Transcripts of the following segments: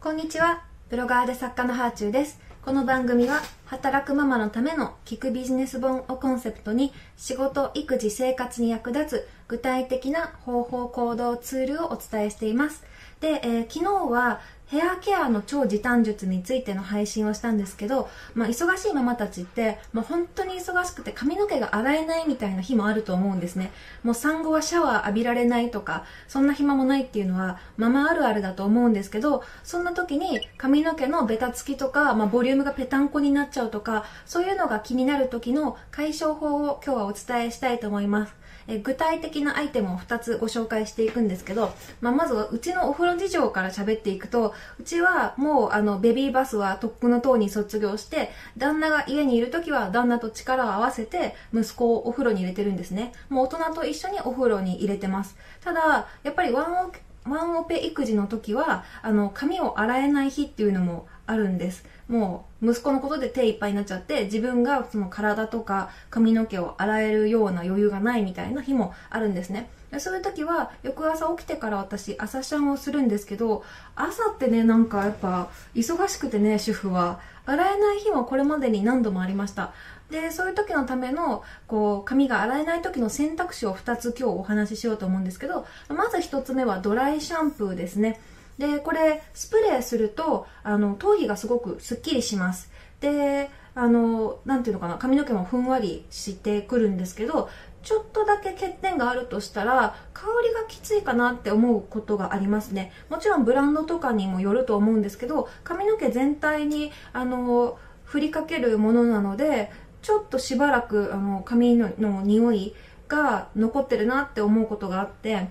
こんにちは。ブロガーで作家のハーチューです。この番組は、働くママのための聞くビジネス本をコンセプトに、仕事、育児、生活に役立つ具体的な方法、行動、ツールをお伝えしています。で、えー昨日は、ヘアケアの超時短術についての配信をしたんですけど、まあ、忙しいママたちって、もう本当に忙しくて髪の毛が洗えないみたいな日もあると思うんですね。もう産後はシャワー浴びられないとか、そんな暇もないっていうのは、ママあるあるだと思うんですけど、そんな時に髪の毛のベタつきとか、まあ、ボリュームがぺたんこになっちゃうとか、そういうのが気になる時の解消法を今日はお伝えしたいと思います。え具体的なアイテムを2つご紹介していくんですけど、まあ、まずはうちのお風呂事情から喋っていくと、うちはもうあのベビーバスはとっくの塔に卒業して、旦那が家にいる時は旦那と力を合わせて息子をお風呂に入れてるんですね。もう大人と一緒にお風呂に入れてます。ただ、やっぱりワンオワンオペ育児の時は、あの、髪を洗えない日っていうのもあるんです。もう、息子のことで手いっぱいになっちゃって、自分がその体とか髪の毛を洗えるような余裕がないみたいな日もあるんですね。でそういう時は、翌朝起きてから私、朝シャンをするんですけど、朝ってね、なんかやっぱ、忙しくてね、主婦は。洗えない日もこれまでに何度もありました。で、そういう時のための、こう、髪が洗えない時の選択肢を2つ今日お話ししようと思うんですけど、まず1つ目はドライシャンプーですね。で、これ、スプレーすると、あの、頭皮がすごくスッキリします。で、あの、なんていうのかな、髪の毛もふんわりしてくるんですけど、ちょっとだけ欠点があるとしたら、香りがきついかなって思うことがありますね。もちろんブランドとかにもよると思うんですけど、髪の毛全体に、あの、振りかけるものなので、ちょっとしばらく、あの、髪のの匂いが残ってるなって思うことがあって、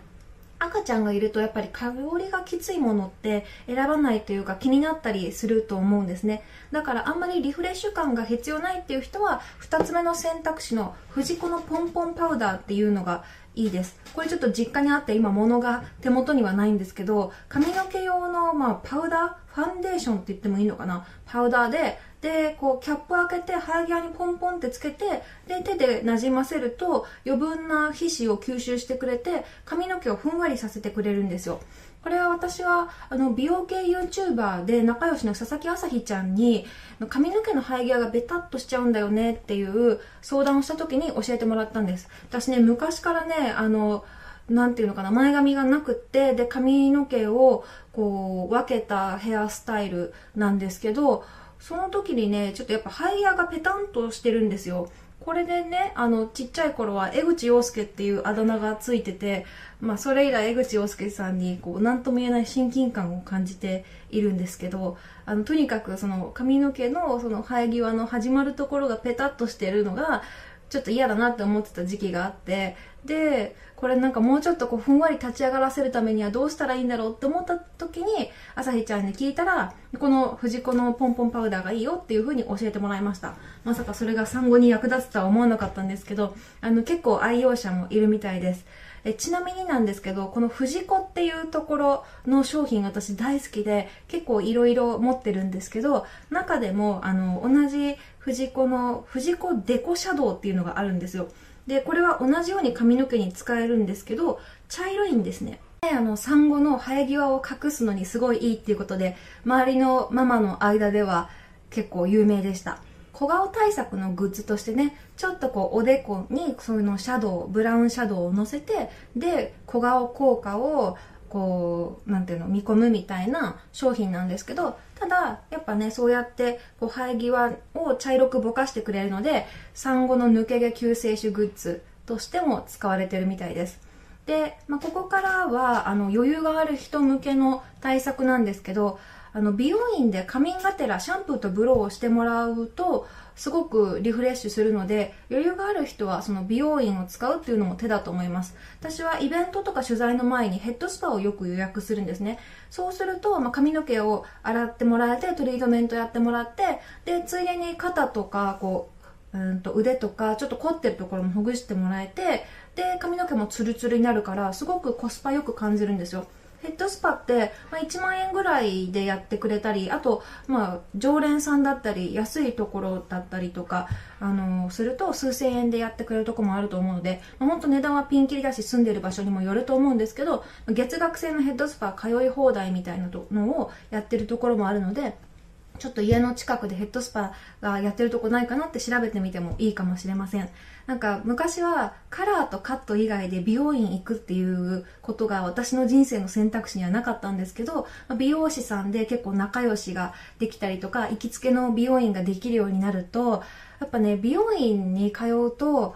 赤ちゃんがいるとやっぱり香りがきついものって選ばないというか気になったりすると思うんですね。だからあんまりリフレッシュ感が必要ないっていう人は2つ目の選択肢の藤子のポンポンパウダーっていうのがいいです。これちょっと実家にあって今物が手元にはないんですけど髪の毛用の、まあ、パウダーファンデーションって言ってもいいのかな。パウダーででこうキャップ開けて生え際にポンポンってつけてで手でなじませると余分な皮脂を吸収してくれて髪の毛をふんわりさせてくれるんですよ。これは私はあの美容系 YouTuber で仲良しの佐々木朝日ちゃんに髪の毛の生え際がベタっとしちゃうんだよねっていう相談をした時に教えてもらったんです私ね昔からねあのなんていうのかな、前髪がなくって、で、髪の毛を、こう、分けたヘアスタイルなんですけど、その時にね、ちょっとやっぱハイヤーがペタンとしてるんですよ。これでね、あの、ちっちゃい頃は江口洋介っていうあだ名がついてて、まあ、それ以来江口洋介さんに、こう、なんとも言えない親近感を感じているんですけど、あの、とにかくその髪の毛のその生え際の始まるところがペタッとしてるのが、ちょっと嫌だなって思ってた時期があって、で、これなんかもうちょっとこうふんわり立ち上がらせるためにはどうしたらいいんだろうって思った時に、朝日ちゃんに聞いたら、この藤子のポンポンパウダーがいいよっていう風に教えてもらいました。まさかそれが産後に役立つとは思わなかったんですけど、あの結構愛用者もいるみたいです。えちなみになんですけど、この藤子っていうところの商品私大好きで、結構いろいろ持ってるんですけど、中でもあの同じ藤子の藤子デコシャドウっていうのがあるんですよ。で、これは同じように髪の毛に使えるんですけど、茶色いんですね。であの産後の生え際を隠すのにすごいいいっていうことで、周りのママの間では結構有名でした。小顔対策のグッズとしてね、ちょっとこうおでこにそういうのシャドウ、ブラウンシャドウをのせて、で、小顔効果をこう、なんていうの、見込むみたいな商品なんですけど、ただ、やっぱね、そうやって、こう、生え際を茶色くぼかしてくれるので、産後の抜け毛救世主グッズとしても使われてるみたいです。で、まあ、ここからは、あの、余裕がある人向けの対策なんですけど、あの、美容院で仮眠がてらシャンプーとブローをしてもらうと、すごくリフレッシュするので、余裕がある人はその美容院を使うっていうのも手だと思います。私はイベントとか取材の前にヘッドスパをよく予約するんですね。そうすると、まあ、髪の毛を洗ってもらえて、トリートメントやってもらって、で、ついでに肩とか、こう、うんと腕とかちょっと凝ってるところもほぐしてもらえてで髪の毛もツルツルになるからすごくコスパよく感じるんですよヘッドスパって、まあ、1万円ぐらいでやってくれたりあと、まあ、常連さんだったり安いところだったりとか、あのー、すると数千円でやってくれるとこもあると思うので、まあ、本当値段はピンキリだし住んでる場所にもよると思うんですけど月額制のヘッドスパ通い放題みたいなのをやってるところもあるのでちょっと家の近くでヘッドスパがやってるとこないかなって調べてみてもいいかもしれません。なんか昔はカラーとカット以外で美容院行くっていうことが私の人生の選択肢にはなかったんですけど、美容師さんで結構仲良しができたりとか、行きつけの美容院ができるようになると、やっぱね、美容院に通うと、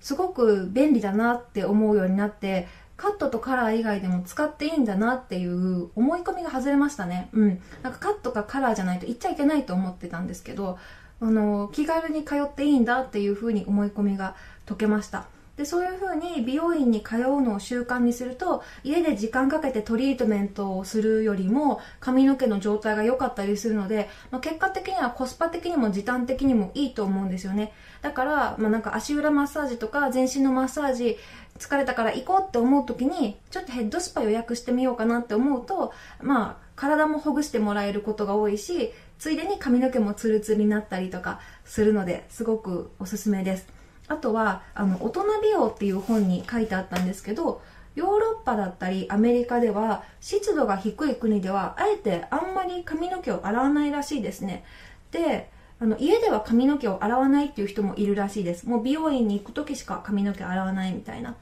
すごく便利だなって思うようになって、カットとカラー以外でも使っていいんだなっていう思い込みが外れましたね。うん。なんかカットかカラーじゃないと言っちゃいけないと思ってたんですけど、あの、気軽に通っていいんだっていうふうに思い込みが解けました。で、そういう風に美容院に通うのを習慣にすると、家で時間かけてトリートメントをするよりも髪の毛の状態が良かったりするので、まあ、結果的にはコスパ的にも時短的にもいいと思うんですよね。だから、まあ、なんか足裏マッサージとか全身のマッサージ疲れたから行こうって思う時にちょっとヘッドスパ予約してみようかなって思うとまあ体もほぐしてもらえることが多いしついでに髪の毛もツルツルになったりとかするのですごくおすすめですあとはあの大人美容っていう本に書いてあったんですけどヨーロッパだったりアメリカでは湿度が低い国ではあえてあんまり髪の毛を洗わないらしいですね。であの家では髪の毛を洗わないっていう人もいるらしいです。もう美容院に行く時しか髪の毛洗わないみたいな。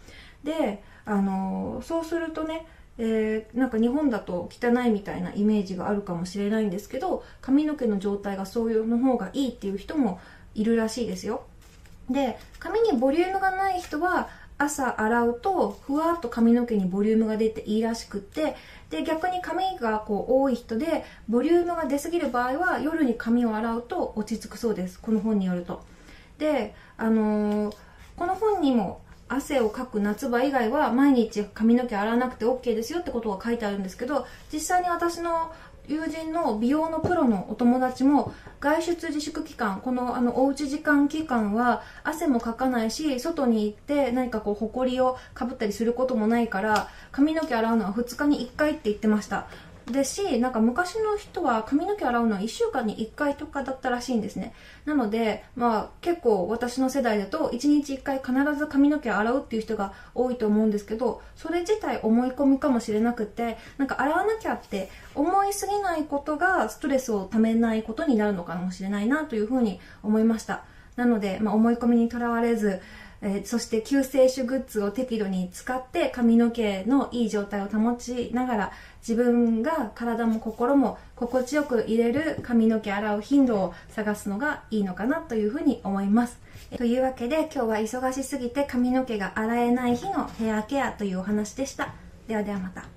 であのそうするとねえー、なんか日本だと汚いみたいなイメージがあるかもしれないんですけど髪の毛の状態がそういうの方がいいっていう人もいるらしいですよ。で髪にボリュームがない人は朝洗うとふわっと髪の毛にボリュームが出ていいらしくってで逆に髪がこう多い人でボリュームが出すぎる場合は夜に髪を洗うと落ち着くそうです。この本によると。であのー、この本にも汗をかく夏場以外は毎日髪の毛洗わなくて OK ですよってことが書いてあるんですけど実際に私の友人の美容のプロのお友達も外出自粛期間このあのおうち時間期間は汗もかかないし外に行って何かこうほこりをかぶったりすることもないから髪の毛洗うのは2日に1回って言ってました。ですしなんか昔の人は髪の毛洗うのは1週間に1回とかだったらしいんですね。なのでまあ結構私の世代だと1日1回必ず髪の毛洗うっていう人が多いと思うんですけどそれ自体思い込みかもしれなくてなんか洗わなきゃって思いすぎないことがストレスをためないことになるのかもしれないなというふうに思いました。なので、まあ、思い込みにとらわれずえー、そして救世主グッズを適度に使って髪の毛のいい状態を保ちながら自分が体も心も心地よく入れる髪の毛洗う頻度を探すのがいいのかなというふうに思います。というわけで今日は忙しすぎて髪の毛が洗えない日のヘアケアというお話でした。ではではまた。